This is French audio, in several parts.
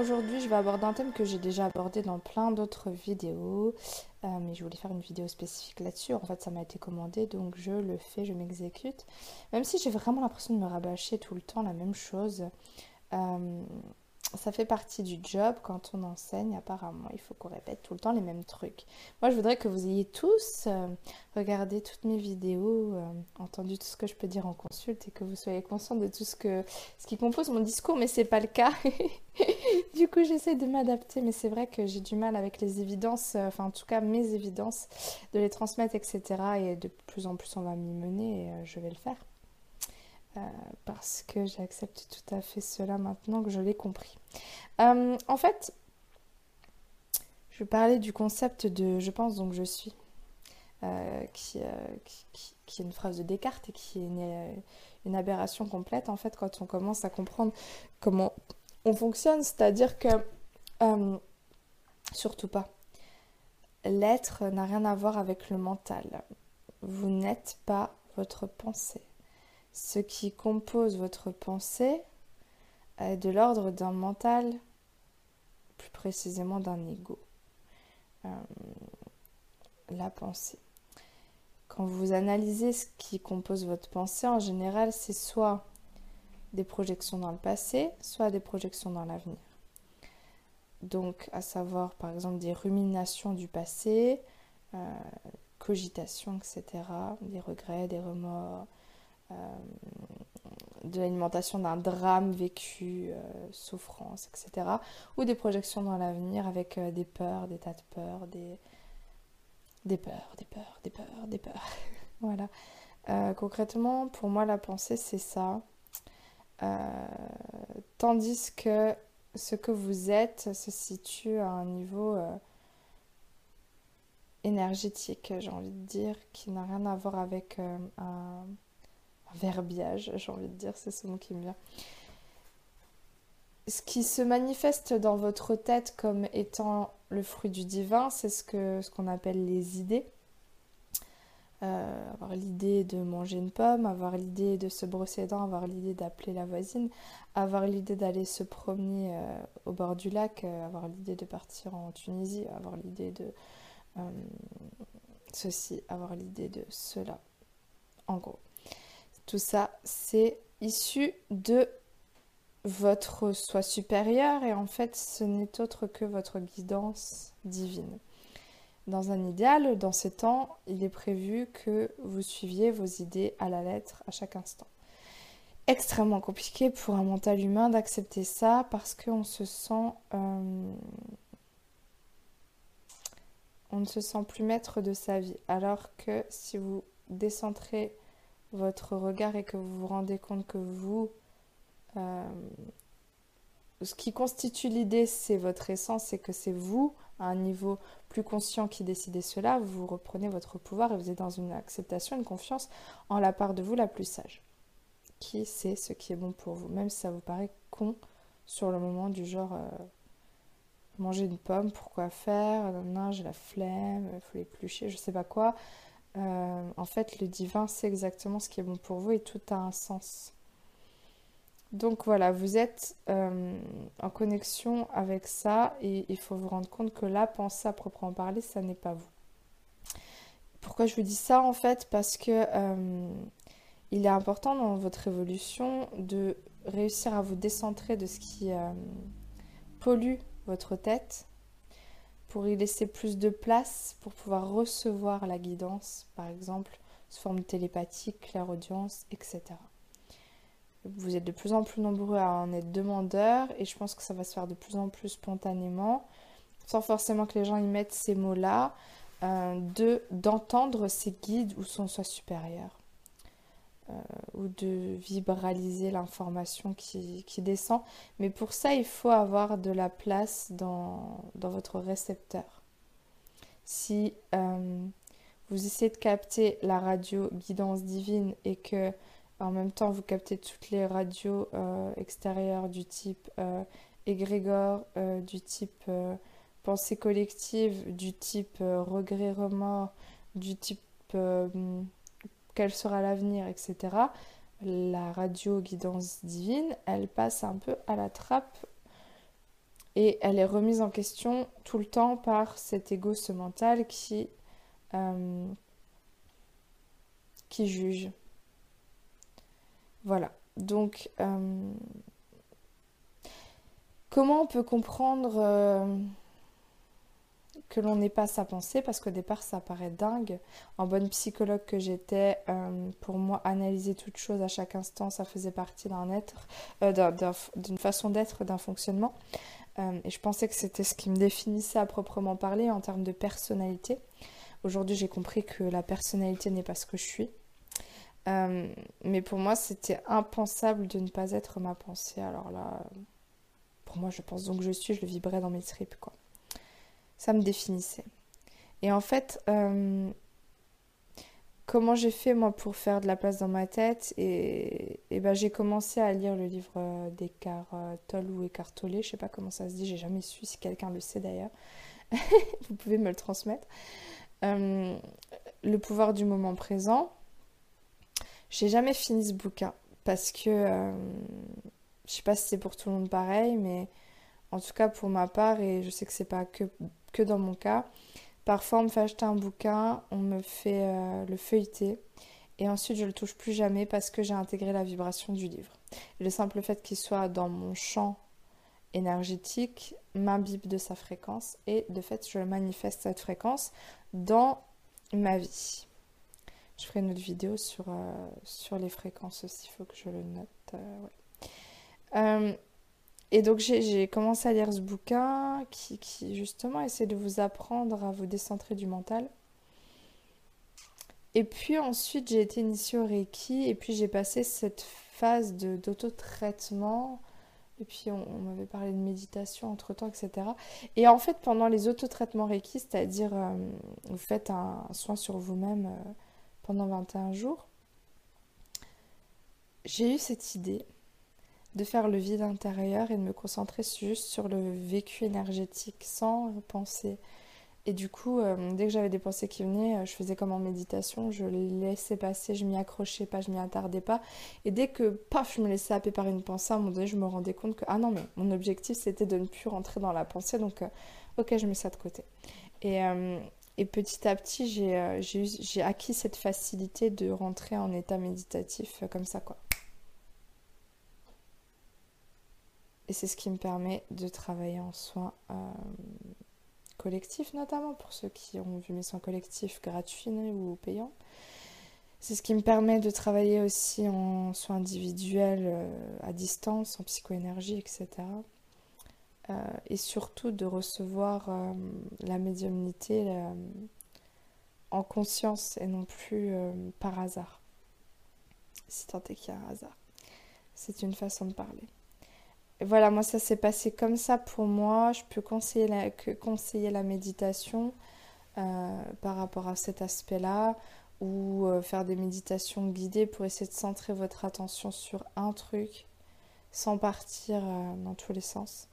aujourd'hui, je vais aborder un thème que j'ai déjà abordé dans plein d'autres vidéos, euh, mais je voulais faire une vidéo spécifique là-dessus. En fait, ça m'a été commandé, donc je le fais, je m'exécute. Même si j'ai vraiment l'impression de me rabâcher tout le temps la même chose. Euh, ça fait partie du job quand on enseigne apparemment. Il faut qu'on répète tout le temps les mêmes trucs. Moi, je voudrais que vous ayez tous euh, regardé toutes mes vidéos, euh, entendu tout ce que je peux dire en consulte et que vous soyez conscient de tout ce, que, ce qui compose mon discours, mais c'est pas le cas. du coup, j'essaie de m'adapter, mais c'est vrai que j'ai du mal avec les évidences, euh, enfin en tout cas mes évidences, de les transmettre, etc. Et de plus en plus, on va m'y mener et je vais le faire. Euh, parce que j'accepte tout à fait cela maintenant que je l'ai compris. Euh, en fait, je parler du concept de je pense donc je suis, euh, qui, est une phrase de Descartes et qui est une, aberration complète en fait quand on commence à comprendre comment on fonctionne, c'est-à-dire que surtout pas. L'être n'a rien à voir avec le mental. Vous n'êtes pas votre pensée ce qui compose votre pensée est de l'ordre d'un mental, plus précisément d'un ego. Euh, la pensée. Quand vous analysez ce qui compose votre pensée, en général, c'est soit des projections dans le passé, soit des projections dans l'avenir. Donc, à savoir, par exemple, des ruminations du passé, euh, cogitations, etc., des regrets, des remords, de l'alimentation d'un drame vécu, euh, souffrance, etc. Ou des projections dans l'avenir avec euh, des peurs, des tas de peurs, des, des peurs, des peurs, des peurs, des peurs. voilà. concrètement, pour moi, la pensée, c'est ça. tandis que ce que vous êtes se situe à un niveau énergétique, j'ai envie de dire, qui n'a rien à voir avec un verbiage, j'ai envie de dire, c'est ce mot qui me vient. Ce qui se manifeste dans votre tête comme étant le fruit du divin, c'est ce qu'on ce qu'on appelle les idées. Euh, avoir l'idée de manger une pomme, avoir l'idée de se brosser les dents, avoir l'idée d'appeler la voisine, avoir l'idée d'aller se promener euh, au bord du lac, euh, avoir l'idée de partir en Tunisie, avoir l'idée de ceci, avoir l'idée de cela. En gros. Tout ça, c'est issu de votre soi supérieur et en fait, ce n'est autre que votre guidance divine. Dans un idéal, dans ces temps, il est prévu que vous suiviez vos idées à la lettre à chaque instant. Extrêmement compliqué pour un mental humain d'accepter ça parce qu'on se sent... Euh, on ne se sent plus maître de sa vie. Alors que si vous décentrez votre regard et que vous vous rendez compte que vous, euh, ce qui constitue l'idée, c'est votre essence et que c'est vous, à un niveau plus conscient qui décidez cela, vous reprenez votre pouvoir et vous êtes dans une acceptation, une confiance en la part de vous la plus sage, qui sait ce qui est bon pour vous, même si ça vous paraît con sur le moment du genre euh, manger une pomme, pourquoi faire, non, j'ai la flemme, il faut l'éplucher, je sais pas quoi. Euh, en fait, le divin sait exactement ce qui est bon pour vous et tout a un sens. Donc voilà, vous êtes euh, en connexion avec ça et il faut vous rendre compte que la pensée à proprement parler, ça n'est pas vous. Pourquoi je vous dis ça en fait? Parce que euh, il est important dans votre évolution de réussir à vous décentrer de ce qui pollue votre tête pour y laisser plus de place, pour pouvoir recevoir la guidance, par exemple, sous forme télépathique, clairaudience, etc. Vous êtes de plus en plus nombreux à en être demandeurs et je pense que ça va se faire de plus en plus spontanément, sans forcément que les gens y mettent ces mots-là, euh, de d'entendre ces guides ou son soi supérieur. Euh, ou de vibraliser l'information qui, descend. Mais pour ça, il faut avoir de la place dans, votre récepteur. Si euh, vous essayez de capter la radio guidance divine et que en même temps vous captez toutes les radios euh, extérieures du type égrégore, du type pensée collective, du type regret, remords, du type quel sera l'avenir, etc. La radio guidance divine, elle passe un peu à la trappe Et elle est remise en question tout le temps par cet ego, ce mental qui, euh, qui juge. Voilà. Donc, euh, comment on peut comprendre euh, que l'on n'est pas sa pensée Parce qu'au départ, ça paraît dingue. En bonne psychologue que j'étais, pour moi, analyser toute chose à chaque instant, ça faisait partie d'un être, d'une façon d'être, d'un fonctionnement. Euh, et je pensais que c'était ce qui me définissait à proprement parler en termes de personnalité. Aujourd'hui, j'ai compris que la personnalité n'est pas ce que je suis. Euh, mais pour moi, c'était impensable de ne pas être ma pensée. Alors là, pour moi, je pense donc que je suis, je le vibrais dans mes tripes, quoi. Ça me définissait. Et en fait, euh, comment j'ai fait moi pour faire de la place dans ma tête et, ben j'ai commencé à lire le livre euh, d'Eckhart Tolle ou Eckhart Tolle, je sais pas comment ça se dit, j'ai jamais su si quelqu'un le sait d'ailleurs. Vous pouvez me le transmettre. Euh, le pouvoir du moment présent. J'ai jamais fini ce bouquin parce que euh, je sais pas si c'est pour tout le monde pareil, mais en tout cas pour ma part et je sais que c'est pas que, que dans mon cas, Parfois, on me fait acheter un bouquin, on me fait euh, le feuilleter, et ensuite je le touche plus jamais parce que j'ai intégré la vibration du livre. le simple fait qu'il soit dans mon champ énergétique m'imbibe de sa fréquence, et de fait, je manifeste cette fréquence dans ma vie. Je ferai une autre vidéo sur, euh, sur les fréquences aussi, il faut que je le note. Euh, et donc j'ai commencé à lire ce bouquin qui, justement essaie de vous apprendre à vous décentrer du mental. Et puis ensuite j'ai été initiée au Reiki et puis j'ai passé cette phase d'auto-traitement. Et puis on, m'avait parlé de méditation entre temps, etc. Et en fait pendant les autotraitements Reiki, c'est-à-dire euh, vous faites un, soin sur vous-même euh, pendant 21 jours, j'ai eu cette idée de faire le vide intérieur et de me concentrer juste sur le vécu énergétique sans penser. Et du coup, euh, dès que j'avais des pensées qui venaient, euh, je faisais comme en méditation, je laissais passer, je m'y accrochais pas, je m'y attardais pas. Et dès que, paf, je me laissais happer par une pensée, à un moment donné, je me rendais compte que, ah non, mais mon objectif, c'était de ne plus rentrer dans la pensée, donc, euh, ok, je mets ça de côté. Et, et petit à petit, j'ai acquis cette facilité de rentrer en état méditatif comme ça, quoi. Et c'est ce qui me permet de travailler en soins euh, collectifs, notamment pour ceux qui ont vu mes soins collectifs gratuits ou payants. C'est ce qui me permet de travailler aussi en soins individuels euh, à distance, en psychoénergie, etc. Euh, et surtout de recevoir la médiumnité en conscience et non plus par hasard. Si tant est qu'il y a un hasard. C'est une façon de parler voilà, moi ça s'est passé comme ça pour moi. Je peux conseiller la, méditation euh, par rapport à cet aspect-là ou euh, faire des méditations guidées pour essayer de centrer votre attention sur un truc sans partir euh, dans tous les sens.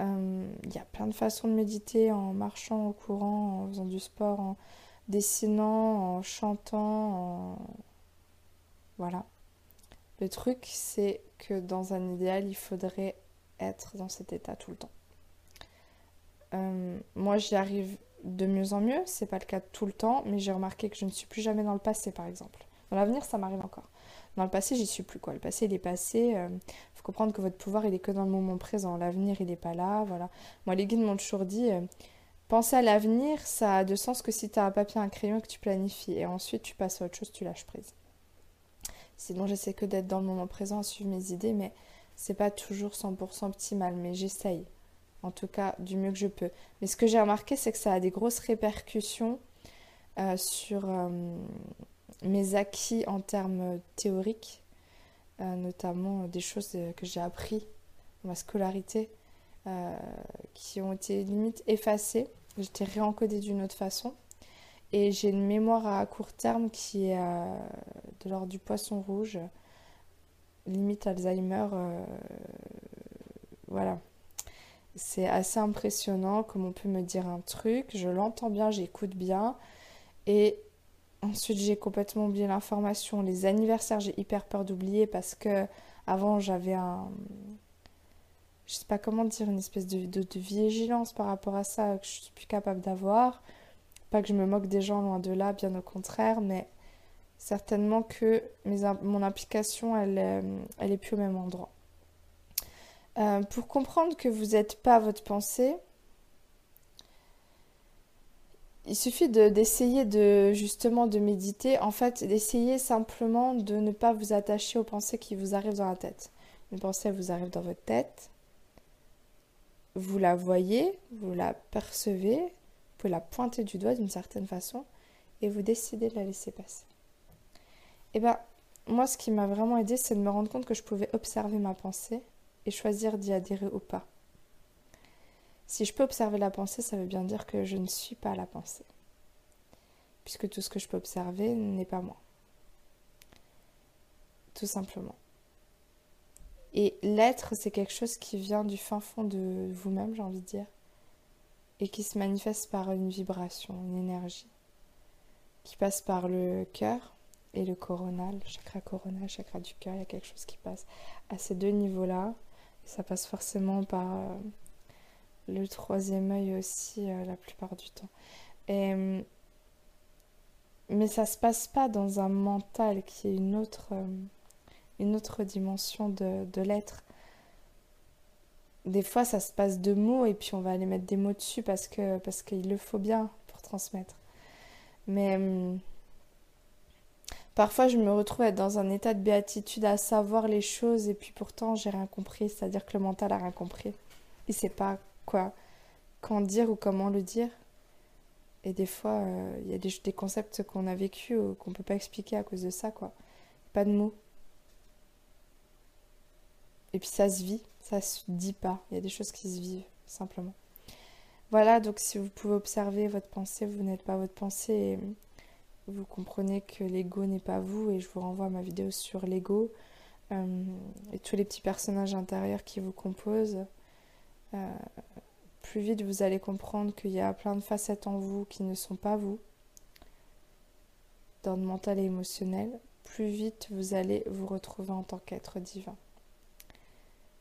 Il y a plein de façons de méditer en marchant au courant, en faisant du sport, en dessinant, en chantant, en... voilà. Le truc, c'est dans un idéal, il faudrait être dans cet état tout le temps. Euh, moi, j'y arrive de mieux en mieux, c'est pas le cas tout le temps, mais j'ai remarqué que je ne suis plus jamais dans le passé, par exemple. Dans l'avenir, ça m'arrive encore. Dans le passé, j'y suis plus quoi. Le passé, il est passé. Il euh, faut comprendre que votre pouvoir, il est que dans le moment présent. L'avenir, il n'est pas là. Voilà. Moi, les guides m'ont toujours dit euh, penser à l'avenir, ça a de sens que si tu as un papier, un crayon que tu planifies. Et ensuite, tu passes à autre chose, tu lâches prise. Sinon, j'essaie que d'être dans le moment présent, à suivre mes idées, mais c'est pas toujours 100% optimal, mais j'essaye. En tout cas, du mieux que je peux. Mais ce que j'ai remarqué, c'est que ça a des grosses répercussions euh, sur euh, mes acquis en termes théoriques, euh, notamment des choses que j'ai appris dans ma scolarité, qui ont été limite effacées. J'étais réencodée d'une autre façon. Et j'ai une mémoire à court terme qui est de l'ordre du poisson rouge, limite Alzheimer. Euh, voilà. C'est assez impressionnant comme on peut me dire un truc, je l'entends bien, j'écoute bien. Et ensuite, j'ai complètement oublié l'information. Les anniversaires, j'ai hyper peur d'oublier parce que avant j'avais un je sais pas comment dire, une espèce de, de, vigilance par rapport à ça que je suis plus capable d'avoir. Pas que je me moque des gens, loin de là, bien au contraire, mais certainement que mes, mon implication, elle, euh, elle est plus au même endroit. Euh, pour comprendre que vous n'êtes pas votre pensée, il suffit d'essayer de, justement de méditer, en fait d'essayer simplement de ne pas vous attacher aux pensées qui vous arrivent dans la tête. Une pensée vous arrive dans votre tête, vous la voyez, vous la percevez, vous pouvez la pointer du doigt d'une certaine façon et vous décidez de la laisser passer. Et eh bien, moi ce qui m'a vraiment aidé, c'est de me rendre compte que je pouvais observer ma pensée et choisir d'y adhérer ou pas. Si je peux observer la pensée, ça veut bien dire que je ne suis pas la pensée. Puisque tout ce que je peux observer n'est pas moi. Tout simplement. Et l'être, c'est quelque chose qui vient du fin fond de vous-même, j'ai envie de dire. Et qui se manifeste par une vibration, une énergie. Qui passe par le cœur et le coronal, chakra coronal, chakra du cœur. Il y a quelque chose qui passe à ces deux niveaux-là. Ça passe forcément par. Euh, le troisième œil aussi euh, la plupart du temps. Euh, mais ça se passe pas dans un mental qui est une autre, euh, une autre dimension de, de l'être. Des fois, ça se passe de mots et puis on va aller mettre des mots dessus parce que parce qu'il le faut bien pour transmettre. Mais parfois, je me retrouve être dans un état de béatitude à savoir les choses et puis pourtant, j'ai rien compris. C'est-à-dire que le mental a rien compris. Il sait pas quoi, quand dire ou comment le dire. Et des fois, euh, il y a des, concepts qu'on a vécu ou qu'on peut pas expliquer à cause de ça, quoi. Pas de mots. Et puis ça se vit, ça se dit pas. Il y a des choses qui se vivent, simplement. Voilà, donc si vous pouvez observer votre pensée, vous n'êtes pas votre pensée vous comprenez que l'ego n'est pas vous. Et je vous renvoie à ma vidéo sur l'ego euh, et tous les petits personnages intérieurs qui vous composent. Euh, plus vite vous allez comprendre qu'il y a plein de facettes en vous qui ne sont pas vous, dans le mental et émotionnel, plus vite vous allez vous retrouver en tant qu'être divin.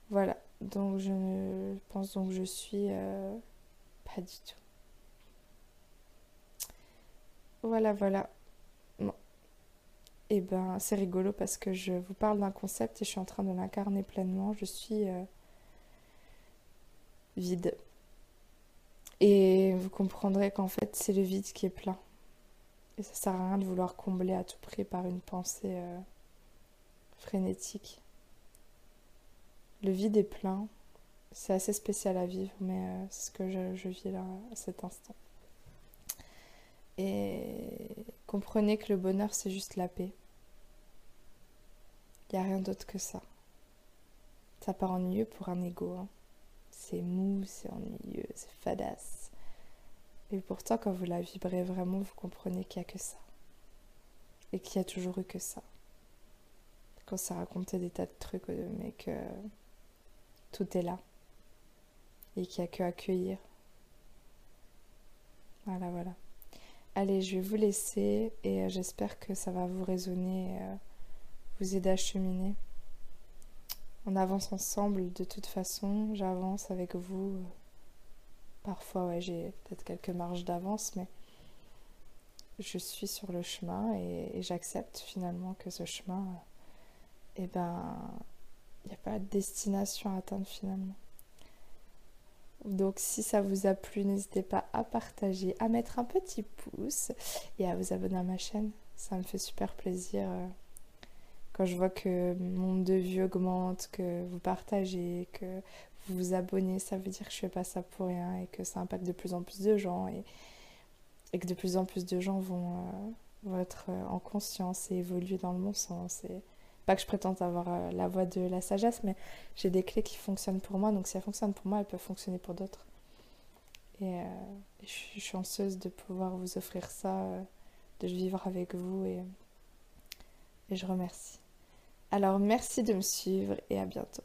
Voilà, donc je pense donc que je suis euh, pas du tout. Voilà, voilà. Et eh ben, c'est rigolo parce que je vous parle d'un concept et je suis en train de l'incarner pleinement. Je suis euh, vide. Et vous comprendrez qu'en fait, c'est le vide qui est plein. Et ça sert à rien de vouloir combler à tout prix par une pensée euh, frénétique. Le vide est plein. C'est assez spécial à vivre, mais euh, c'est ce que je, vis là à cet instant. Et comprenez que le bonheur, c'est juste la paix. Il n'y a rien d'autre que ça. Ça part ennuyeux pour un ego. Hein c'est mou, c'est ennuyeux, c'est fadasse. Et pourtant, quand vous la vibrez vraiment, vous comprenez qu'il n'y a que ça. Et qu'il y a toujours eu que ça. Quand ça racontait des tas de trucs, euh, mais que tout est là. Et qu'il n'y a que accueillir. Voilà, voilà. Allez, je vais vous laisser et euh, j'espère que ça va vous résonner, euh, vous aider à cheminer. On avance ensemble de toute façon, j'avance avec vous. Parfois, ouais, j'ai peut-être quelques marges d'avance, mais je suis sur le chemin et, j'accepte finalement que ce chemin, eh ben, il n'y a pas de destination à atteindre finalement. Donc si ça vous a plu, n'hésitez pas à partager, à mettre un petit pouce et à vous abonner à ma chaîne. Ça me fait super plaisir. Euh, quand je vois que mon de vues augmente, que vous partagez, que vous vous abonnez, ça veut dire que je fais pas ça pour rien et que ça impacte de plus en plus de gens et, que de plus en plus de gens vont, euh, être euh, en conscience et évoluer dans le bon sens. Pas que je prétende avoir euh, la voix de la sagesse, mais j'ai des clés qui fonctionnent pour moi, donc si elles fonctionnent pour moi, elles peuvent fonctionner pour d'autres. Et, je suis chanceuse de pouvoir vous offrir ça, de vivre avec vous et je remercie. Alors merci de me suivre et à bientôt.